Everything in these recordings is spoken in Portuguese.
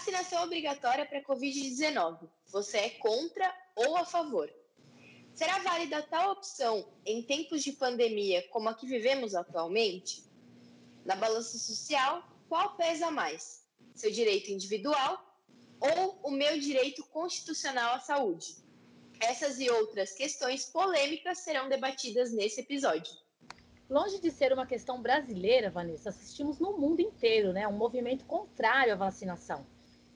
Vacinação obrigatória para Covid-19. Você é contra ou a favor? Será válida tal opção em tempos de pandemia como a que vivemos atualmente? Na balança social, qual pesa mais? Seu direito individual ou o meu direito constitucional à saúde? Essas e outras questões polêmicas serão debatidas nesse episódio. Longe de ser uma questão brasileira, Vanessa, assistimos no mundo inteiro né, um movimento contrário à vacinação.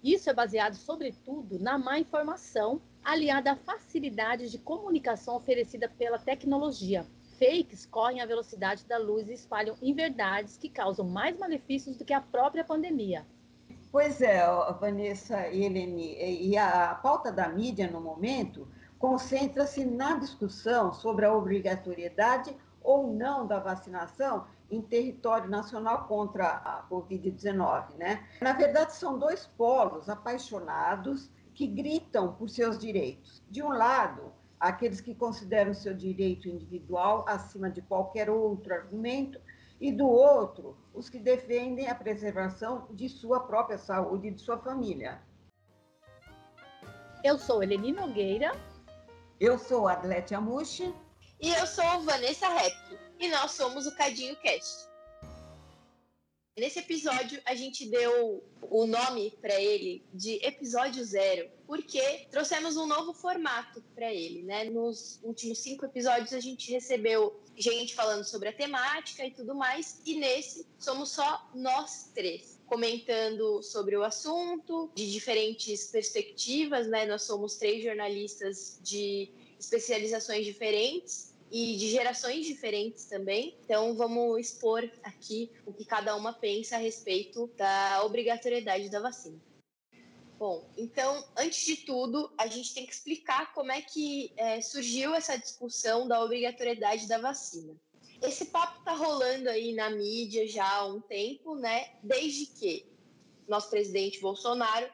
Isso é baseado, sobretudo, na má informação, aliada à facilidade de comunicação oferecida pela tecnologia. Fakes correm à velocidade da luz e espalham inverdades que causam mais malefícios do que a própria pandemia. Pois é, Vanessa e Helene, e a pauta da mídia no momento concentra-se na discussão sobre a obrigatoriedade ou não da vacinação em território nacional contra a Covid-19, né? Na verdade, são dois polos apaixonados que gritam por seus direitos. De um lado, aqueles que consideram seu direito individual acima de qualquer outro argumento, e do outro, os que defendem a preservação de sua própria saúde e de sua família. Eu sou Eleni Nogueira. Eu sou Adlete Amushi. E eu sou Vanessa Rep e nós somos o Cadinho Cast. Nesse episódio, a gente deu o nome para ele de episódio zero, porque trouxemos um novo formato para ele, né? Nos últimos cinco episódios, a gente recebeu gente falando sobre a temática e tudo mais, e nesse somos só nós três comentando sobre o assunto de diferentes perspectivas, né? Nós somos três jornalistas de especializações diferentes e de gerações diferentes também. Então, vamos expor aqui o que cada uma pensa a respeito da obrigatoriedade da vacina. Bom, então, antes de tudo, a gente tem que explicar como é que é, surgiu essa discussão da obrigatoriedade da vacina. Esse papo está rolando aí na mídia já há um tempo, né? Desde que nosso presidente Bolsonaro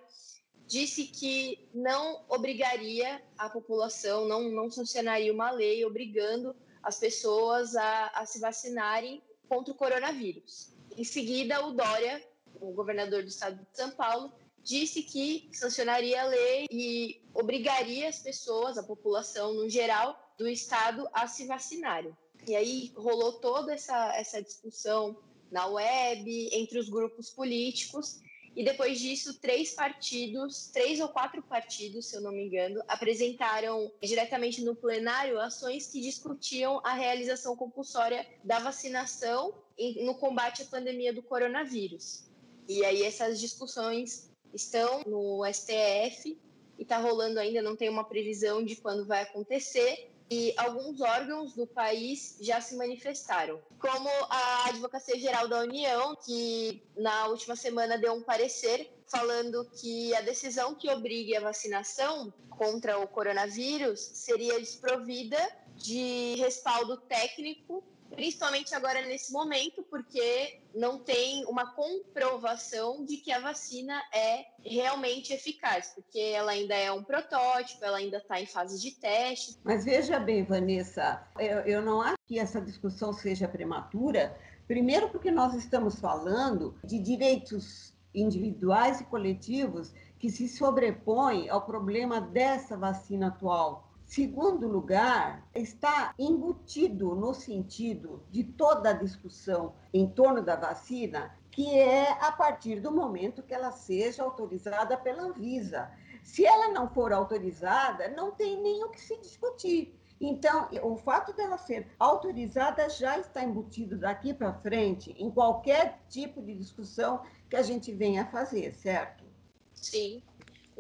disse que não obrigaria a população, não, não sancionaria uma lei obrigando as pessoas a, a se vacinarem contra o coronavírus. Em seguida, o Dória, o governador do estado de São Paulo, disse que sancionaria a lei e obrigaria as pessoas, a população no geral do estado, a se vacinarem. E aí rolou toda essa, essa discussão na web, entre os grupos políticos, e depois disso, três partidos, três ou quatro partidos, se eu não me engano, apresentaram diretamente no plenário ações que discutiam a realização compulsória da vacinação no combate à pandemia do coronavírus. E aí essas discussões estão no STF e está rolando ainda, não tem uma previsão de quando vai acontecer, e alguns órgãos do país já se manifestaram, como a Advocacia Geral da União, que na última semana deu um parecer falando que a decisão que obrigue a vacinação contra o coronavírus seria desprovida de respaldo técnico principalmente agora nesse momento, porque não tem uma comprovação de que a vacina é realmente eficaz, porque ela ainda é um protótipo, ela ainda está em fase de teste. Mas veja bem, Vanessa, eu, eu não acho que essa discussão seja prematura, primeiro porque nós estamos falando de direitos individuais e coletivos que se sobrepõem ao problema dessa vacina atual Segundo lugar, está embutido no sentido de toda a discussão em torno da vacina, que é a partir do momento que ela seja autorizada pela Anvisa. Se ela não for autorizada, não tem nem o que se discutir. Então, o fato dela ser autorizada já está embutido daqui para frente em qualquer tipo de discussão que a gente venha fazer, certo? Sim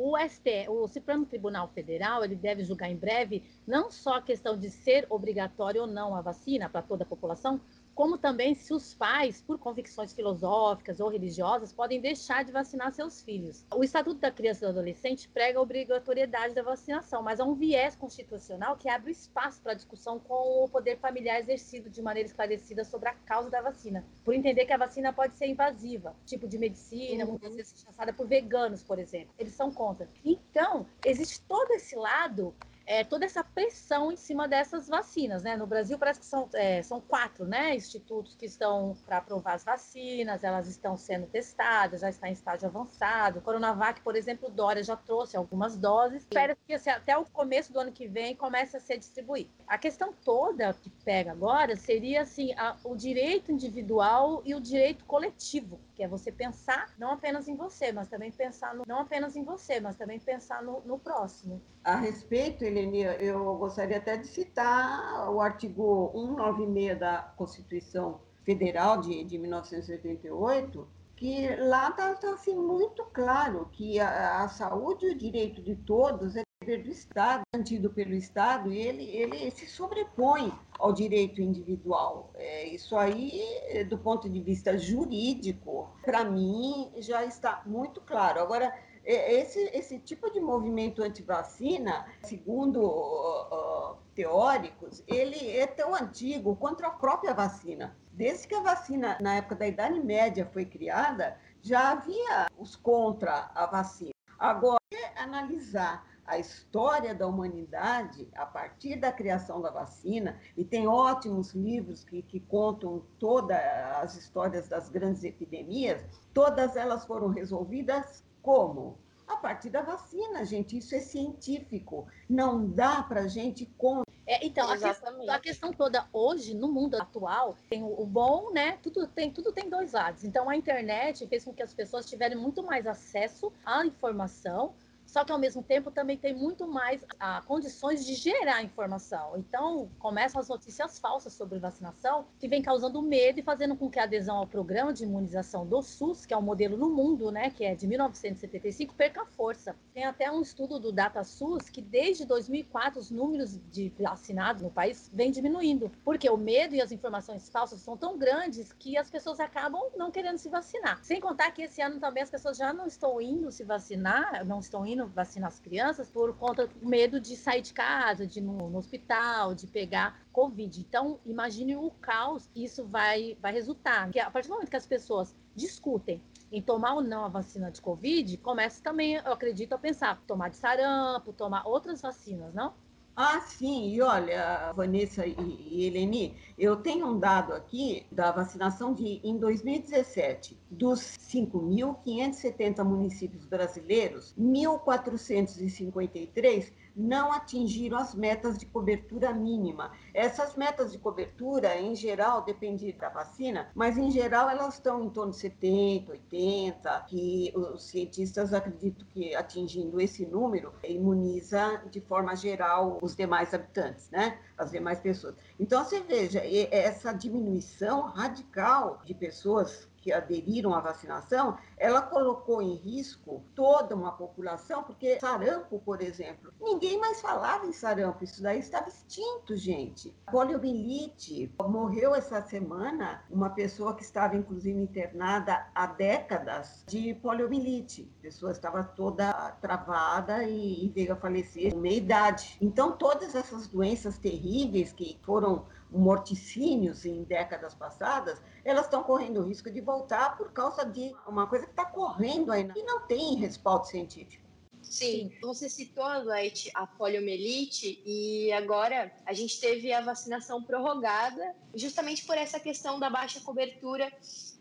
o ST, o Supremo Tribunal Federal, ele deve julgar em breve não só a questão de ser obrigatório ou não a vacina para toda a população, como também se os pais, por convicções filosóficas ou religiosas, podem deixar de vacinar seus filhos. O Estatuto da Criança e do Adolescente prega a obrigatoriedade da vacinação, mas há um viés constitucional que abre espaço para discussão com o poder familiar exercido de maneira esclarecida sobre a causa da vacina, por entender que a vacina pode ser invasiva, tipo de medicina, uhum. muitas vezes rechaçada por veganos, por exemplo. Eles são contra. Então, existe todo esse lado é, toda essa pressão em cima dessas vacinas, né? No Brasil parece que são, é, são quatro, né, institutos que estão para aprovar as vacinas, elas estão sendo testadas, já está em estágio avançado. Coronavac, por exemplo, o Dória já trouxe algumas doses. Espera que assim, até o começo do ano que vem comece a ser distribuído. A questão toda que pega agora seria assim a, o direito individual e o direito coletivo, que é você pensar não apenas em você, mas também pensar no, não apenas em você, mas também pensar no, no próximo. A respeito, Eleni, eu gostaria até de citar o artigo 196 da Constituição Federal de, de 1988, que lá está tá, assim, muito claro que a, a, saúde e o direito de todos é dever do Estado, garantido pelo Estado, e ele, ele se sobrepõe ao direito individual. É, isso aí, do ponto de vista jurídico, para mim, já está muito claro. Agora, esse, esse tipo de movimento anti-vacina, segundo uh, teóricos, ele é tão antigo quanto a própria vacina. Desde que a vacina, na época da Idade Média, foi criada, já havia os contra a vacina. Agora, analisar a história da humanidade a partir da criação da vacina, e tem ótimos livros que, que contam todas as histórias das grandes epidemias, todas elas foram resolvidas como? A partir da vacina, gente. Isso é científico. Não dá para a gente com é, então, a questão, a questão, toda hoje, no mundo atual, tem o, o, bom, né? Tudo tem, tudo tem dois lados. Então, a internet fez com que as pessoas tivessem muito mais acesso à informação, só que ao mesmo tempo também tem muito mais ah, condições de gerar informação. Então, começam as notícias falsas sobre vacinação, que vem causando medo e fazendo com que a adesão ao programa de imunização do SUS, que é um modelo no mundo, né, que é de 1975, perca força. Tem até um estudo do DataSUS que desde 2004 os números de vacinados no país vêm diminuindo, porque o medo e as informações falsas são tão grandes que as pessoas acabam não querendo se vacinar. Sem contar que esse ano também as pessoas já não estão indo se vacinar, não estão indo vacinar as crianças por conta do medo de sair de casa, de ir no, no hospital, de pegar Covid. Então, imagine o caos que isso vai, vai resultar. A partir do momento que as pessoas discutem em tomar ou não a vacina de Covid, começa também, eu acredito, a pensar tomar de sarampo, tomar outras vacinas, não? Ah, sim, e olha, Vanessa e, Eleni, eu tenho um dado aqui da vacinação de em 2017, dos 5.570 municípios brasileiros, 1.453 não atingiram as metas de cobertura mínima. Essas metas de cobertura, em geral, dependem da vacina, mas em geral elas estão em torno de 70, 80, que os cientistas acreditam que atingindo esse número imuniza de forma geral os demais habitantes, né? As demais pessoas. Então você veja, essa diminuição radical de pessoas que aderiram à vacinação, ela colocou em risco toda uma população, porque sarampo, por exemplo, ninguém mais falava em sarampo, isso daí estava extinto, gente. Poliomielite, morreu essa semana uma pessoa que estava inclusive internada há décadas de poliomielite. A pessoa estava toda travada e veio a falecer com meia idade. Então, todas essas doenças terríveis que foram morticínios em décadas passadas, elas estão correndo o risco de voltar por causa de uma coisa que está correndo ainda e não tem respaldo científico. Sim, você citou, Leite, a poliomielite e agora a gente teve a vacinação prorrogada justamente por essa questão da baixa cobertura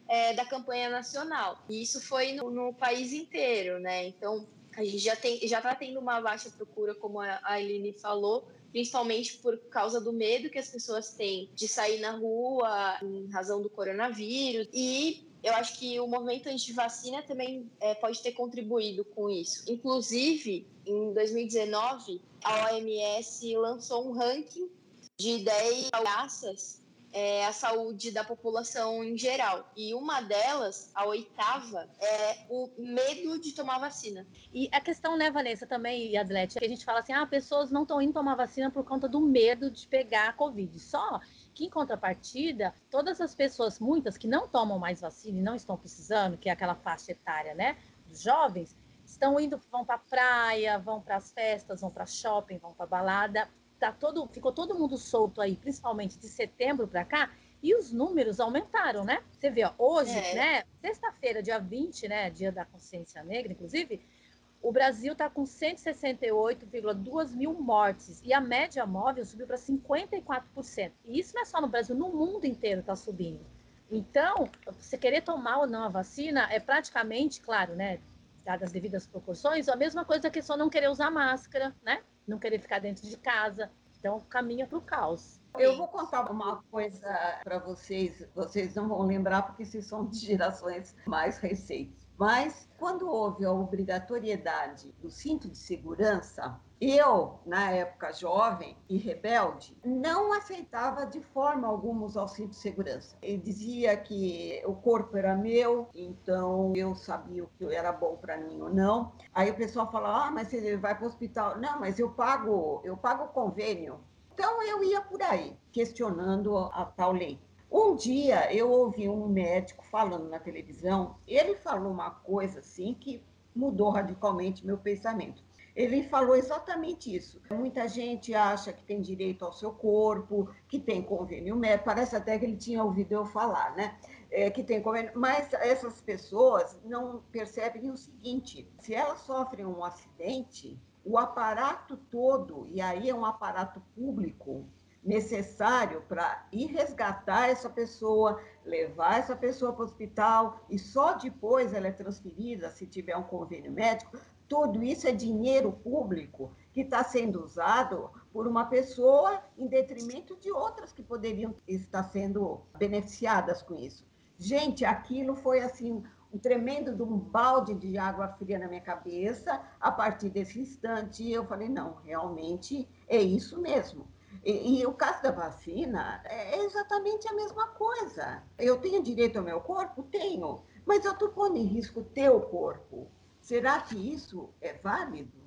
é, da campanha nacional. E isso foi no, no, país inteiro, né? Então a gente já tem, já está tendo uma baixa procura, como a Eline falou, principalmente por causa do medo que as pessoas têm de sair na rua em razão do coronavírus. E eu acho que o movimento anti-vacina também é, pode ter contribuído com isso. Inclusive, em 2019, a OMS lançou um ranking de 10 ameaças é, a saúde da população em geral. E uma delas, a oitava, é o medo de tomar vacina. E a questão, né, Vanessa, também, e Adlete, que a gente fala assim, ah, pessoas não estão indo tomar vacina por conta do medo de pegar a Covid. Só que, em contrapartida, todas as pessoas, muitas que não tomam mais vacina e não estão precisando, que é aquela faixa etária, né, dos jovens, estão indo, vão para praia, vão para as festas, vão para shopping, vão para balada, tá todo, ficou todo mundo solto aí, principalmente de setembro para cá, e os números aumentaram, né? Você vê, ó, hoje, é. né, sexta-feira, dia 20, né, dia da consciência negra, inclusive, o Brasil está com 168,2 mil mortes e a média móvel subiu para 54%. E isso não é só no Brasil, no mundo inteiro está subindo. Então, você querer tomar ou não a vacina é praticamente, claro, né, dadas as devidas proporções, a mesma coisa que só não querer usar máscara, né? Não querer ficar dentro de casa. Então, caminha para o caos. Eu vou contar uma coisa para vocês, vocês não vão lembrar porque vocês são de gerações mais recentes. Mas quando houve a obrigatoriedade do cinto de segurança, eu, na época jovem e rebelde, não aceitava de forma alguma usar o cinto de segurança. Ele dizia que o corpo era meu, então eu sabia o que era bom para mim ou não. Aí o pessoal falava: "Ah, mas você vai para o hospital". Não, mas eu pago, eu pago o convênio. Então eu ia por aí, questionando a tal lei. Um dia eu ouvi um médico falando na televisão, ele falou uma coisa assim que mudou radicalmente meu pensamento. Ele falou exatamente isso. Muita gente acha que tem direito ao seu corpo, que tem convênio médico. Parece até que ele tinha ouvido eu falar, né? É, que tem convênio. Mas essas pessoas não percebem o seguinte: se elas sofrem um acidente, o aparato todo, e aí é um aparato público, necessário para ir resgatar essa pessoa, levar essa pessoa para o hospital e só depois ela é transferida se tiver um convênio médico. Tudo isso é dinheiro público que está sendo usado por uma pessoa em detrimento de outras que poderiam estar sendo beneficiadas com isso. Gente, aquilo foi assim um tremendo de um balde de água fria na minha cabeça. A partir desse instante, eu falei: não, realmente é isso mesmo e, e, o caso da vacina é exatamente a mesma coisa. Eu tenho direito ao meu corpo? Tenho. Mas eu estou pondo em risco o teu corpo. Será que isso é válido?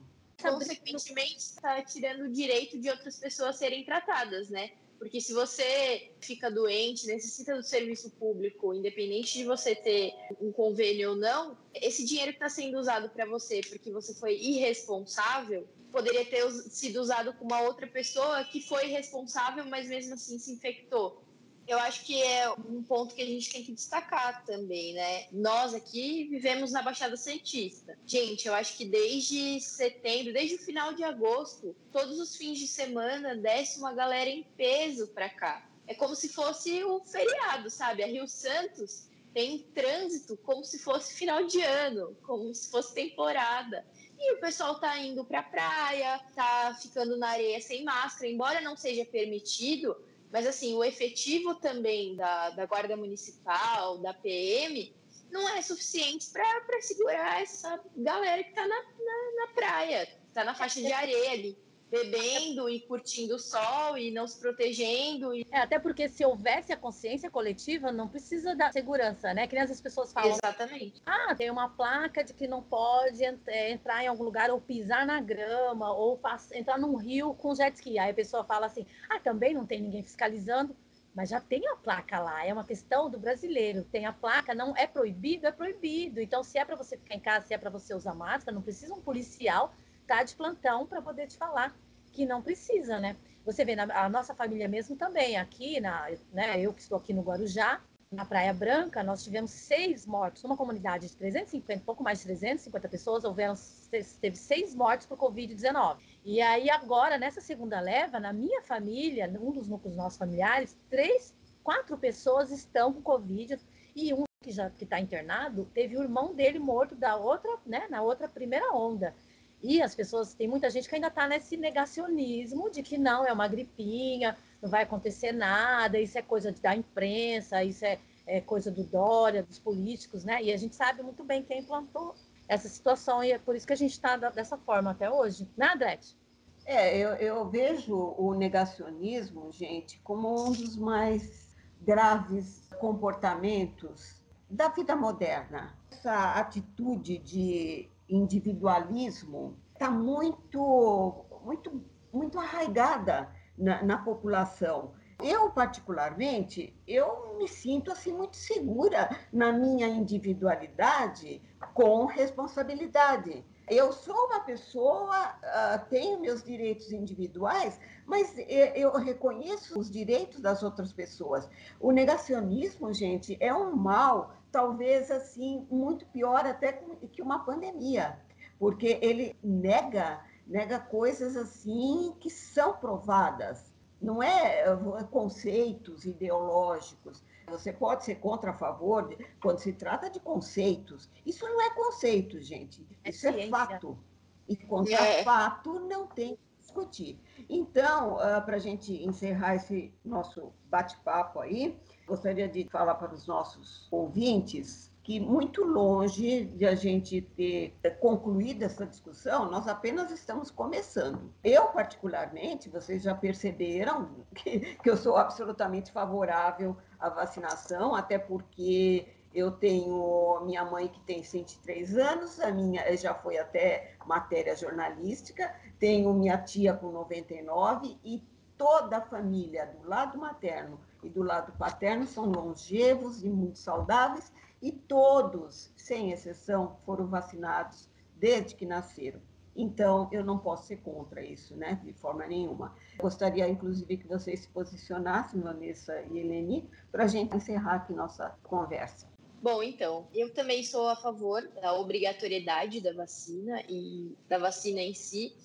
Consequentemente, está tirando o direito de outras pessoas serem tratadas, né? Porque se você fica doente, necessita do serviço público, independente de você ter um convênio ou não, esse dinheiro que está sendo usado para você porque você foi irresponsável, poderia ter sido usado com uma outra pessoa que foi responsável, mas mesmo assim se infectou. Eu acho que é um ponto que a gente tem que destacar também, né? Nós aqui vivemos na Baixada Santista. Gente, eu acho que desde setembro, desde o final de agosto, todos os fins de semana desce uma galera em peso para cá. É como se fosse um feriado, sabe? A Rio Santos tem trânsito como se fosse final de ano, como se fosse temporada. E o pessoal tá indo pra praia, tá ficando na areia sem máscara, embora não seja permitido, mas assim, o efetivo também da, da Guarda Municipal, da PM, não é suficiente para segurar essa galera que tá na, na, na praia, tá na faixa de areia ali bebendo e curtindo o sol e não se protegendo. E... É, até porque se houvesse a consciência coletiva, não precisa da segurança, né? Que nem as pessoas falam. Exatamente. Ah, tem uma placa de que não pode é, entrar em algum lugar ou pisar na grama ou entrar num rio com jet ski. Aí a pessoa fala assim: ah, também não tem ninguém fiscalizando. Mas já tem a placa lá, é uma questão do brasileiro. Tem a placa, não é proibido, é proibido. Então, se é para você ficar em casa, se é para você usar máscara, não precisa um policial tá de plantão para poder te falar que não precisa, né? Você vê, na, a nossa família mesmo também, aqui, na, né, eu que estou aqui no Guarujá, na Praia Branca, nós tivemos seis mortos, numa comunidade de 350, pouco mais de 350 pessoas, houveram, teve seis mortes por Covid-19. E aí agora, nessa segunda leva, na minha família, um dos núcleos nossos familiares, três, quatro pessoas estão com Covid e um que já está internado, teve o irmão dele morto da outra, né, na outra primeira onda. E as pessoas, tem muita gente que ainda está nesse negacionismo de que não, é uma gripinha, não vai acontecer nada, isso é coisa da imprensa, isso é, é coisa do Dória, dos políticos, né? E a gente sabe muito bem quem implantou essa situação e é por isso que a gente está dessa forma até hoje, né, Adrete? É, eu, eu vejo o negacionismo, gente, como um dos mais graves comportamentos da vida moderna. Essa atitude de individualismo está muito, muito, muito arraigada na, na população. Eu, particularmente, eu me sinto assim muito segura na minha individualidade com responsabilidade. Eu sou uma pessoa, uh, tenho meus direitos individuais, mas eu reconheço os direitos das outras pessoas. O negacionismo, gente, é um mal talvez assim muito pior até que uma pandemia, porque ele nega, nega coisas assim que são provadas. Não é, é conceitos ideológicos. Você pode ser contra a favor quando se trata de conceitos. Isso não é conceito, gente. É Isso é, é fato. E contra é. fato não tem que discutir. Então, ah, para a gente encerrar esse nosso bate-papo aí, gostaria de falar para os nossos ouvintes que muito longe de a gente ter concluído essa discussão, nós apenas estamos começando. Eu, particularmente, vocês já perceberam que, que eu sou absolutamente favorável à vacinação, até porque eu tenho minha mãe que tem 103 anos, a minha já foi até matéria jornalística, tenho minha tia com 99 e toda a família do lado materno e do lado paterno são longevos e muito saudáveis e todos, sem exceção, foram vacinados desde que nasceram. Então, eu não posso ser contra isso, né, de forma nenhuma. Gostaria, inclusive, que vocês se posicionassem, Vanessa e Eleni, para a gente encerrar aqui nossa conversa. Bom, então, eu também sou a favor da obrigatoriedade da vacina e da vacina em si,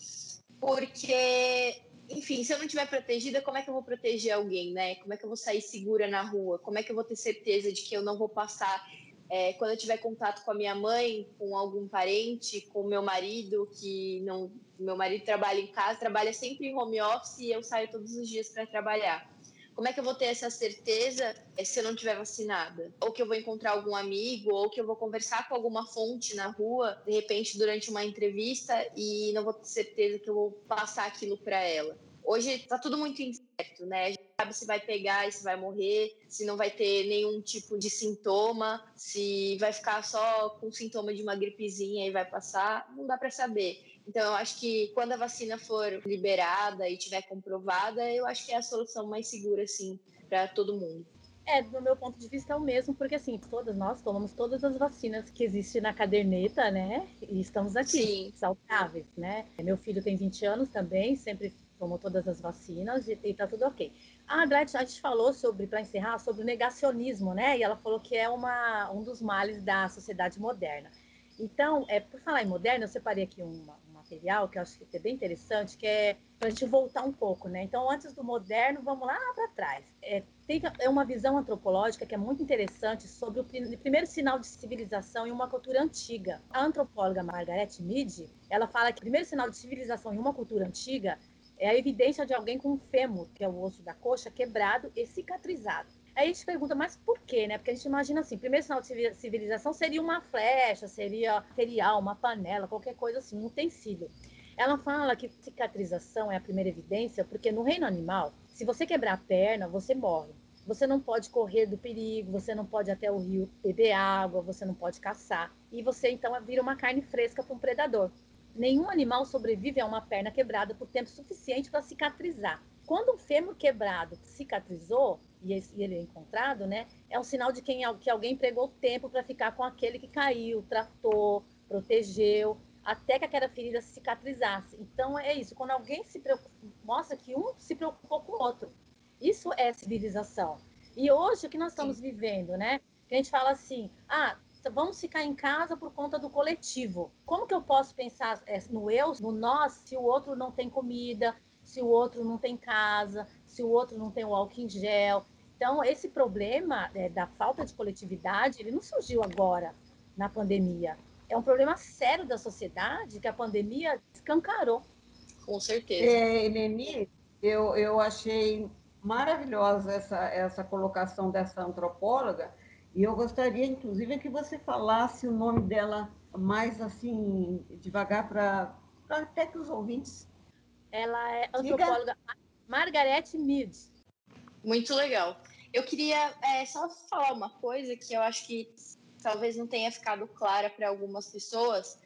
porque, enfim, se eu não estiver protegida, como é que eu vou proteger alguém, né? Como é que eu vou sair segura na rua? Como é que eu vou ter certeza de que eu não vou passar é, quando eu tiver contato com a minha mãe, com algum parente, com meu marido, que não, meu marido trabalha em casa, trabalha sempre em home office e eu saio todos os dias para trabalhar. Como é que eu vou ter essa certeza é, se eu não tiver vacinada? Ou que eu vou encontrar algum amigo, ou que eu vou conversar com alguma fonte na rua, de repente durante uma entrevista, e não vou ter certeza que eu vou passar aquilo para ela. Hoje está tudo muito incerto, né? A gente sabe se vai pegar e se vai morrer, se não vai ter nenhum tipo de sintoma, se vai ficar só com sintoma de uma gripezinha e vai passar, não dá para saber. Então, eu acho que quando a vacina for liberada e tiver comprovada, eu acho que é a solução mais segura, assim, para todo mundo. É, do meu ponto de vista é o mesmo, porque assim, todas nós tomamos todas as vacinas que existem na caderneta, né? E estamos aqui, Sim. saudáveis, né? Meu filho tem 20 anos também, sempre tomou todas as vacinas e, e tá tudo ok. A Gretchen, a gente falou sobre, para encerrar, sobre o negacionismo, né? E ela falou que é uma, um dos males da sociedade moderna. Então, é, por falar em moderna, eu separei aqui uma, material que eu acho que é bem interessante, que é para a gente voltar um pouco, né? Então, antes do moderno, vamos lá para trás. É, tem é uma visão antropológica que é muito interessante sobre o primeiro sinal de civilização em uma cultura antiga. A antropóloga Margaret Mead, ela fala que o primeiro sinal de civilização em uma cultura antiga é a evidência de alguém com um fêmur, que é o osso da coxa, quebrado e cicatrizado. Aí a gente pergunta, mas por quê, né? Porque a gente imagina assim, primeiro sinal de civilização seria uma flecha, seria material, uma panela, qualquer coisa assim, um utensílio. Ela fala que cicatrização é a primeira evidência, porque no reino animal, se você quebrar a perna, você morre. Você não pode correr do perigo, você não pode até o rio beber água, você não pode caçar. E você então vira uma carne fresca para um predador. Nenhum animal sobrevive a uma perna quebrada por tempo suficiente para cicatrizar. Quando um fêmur quebrado cicatrizou, e ele é encontrado, né, é um sinal de quem, que alguém pregou tempo para ficar com aquele que caiu, tratou, protegeu, até que aquela ferida cicatrizasse. Então é isso, quando alguém se preocupa, mostra que um se preocupou com o outro. Isso é civilização. E hoje o que nós estamos Sim. vivendo, né? Que a gente fala assim, ah, vamos ficar em casa por conta do coletivo. Como que eu posso pensar é, no eu, no nós, se o outro não tem comida, se o outro não tem casa, se o outro não tem o álcool em gel. Então, esse problema é, da falta de coletividade, ele não surgiu agora na pandemia. É um problema sério da sociedade que a pandemia escancarou. Com certeza. É, Eleni, eu, eu achei maravilhosa essa, essa colocação dessa antropóloga, e eu gostaria, inclusive, que você falasse o nome dela mais assim, devagar, para até que os ouvintes ela é antropóloga Diga. Margaret Mead. Muito legal. Eu queria é, só falar uma coisa que eu acho que talvez não tenha ficado clara para algumas pessoas,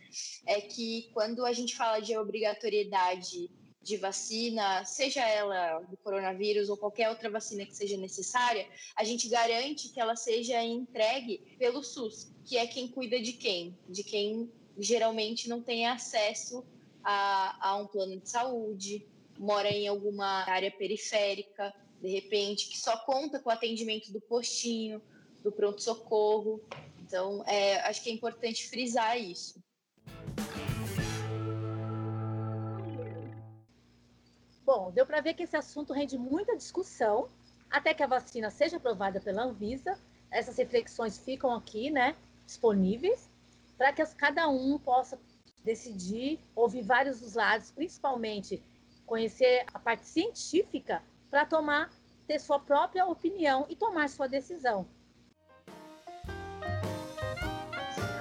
é que quando a gente fala de obrigatoriedade de vacina, seja ela do coronavírus ou qualquer outra vacina que seja necessária, a gente garante que ela seja entregue pelo SUS, que é quem cuida de quem? De quem geralmente não tem acesso a, a um plano de saúde, mora em alguma área periférica, de repente, que só conta com o atendimento do postinho, do pronto-socorro. Então, é, acho que é importante frisar isso. Bom, deu para ver que esse assunto rende muita discussão até que a vacina seja aprovada pela Anvisa. Essas reflexões ficam aqui, né, disponíveis, para que cada um possa decidir, ouvir vários dos lados, principalmente conhecer a parte científica para tomar, ter sua própria opinião e tomar sua decisão.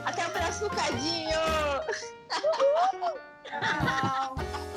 Até o próximo cadinho! Tchau!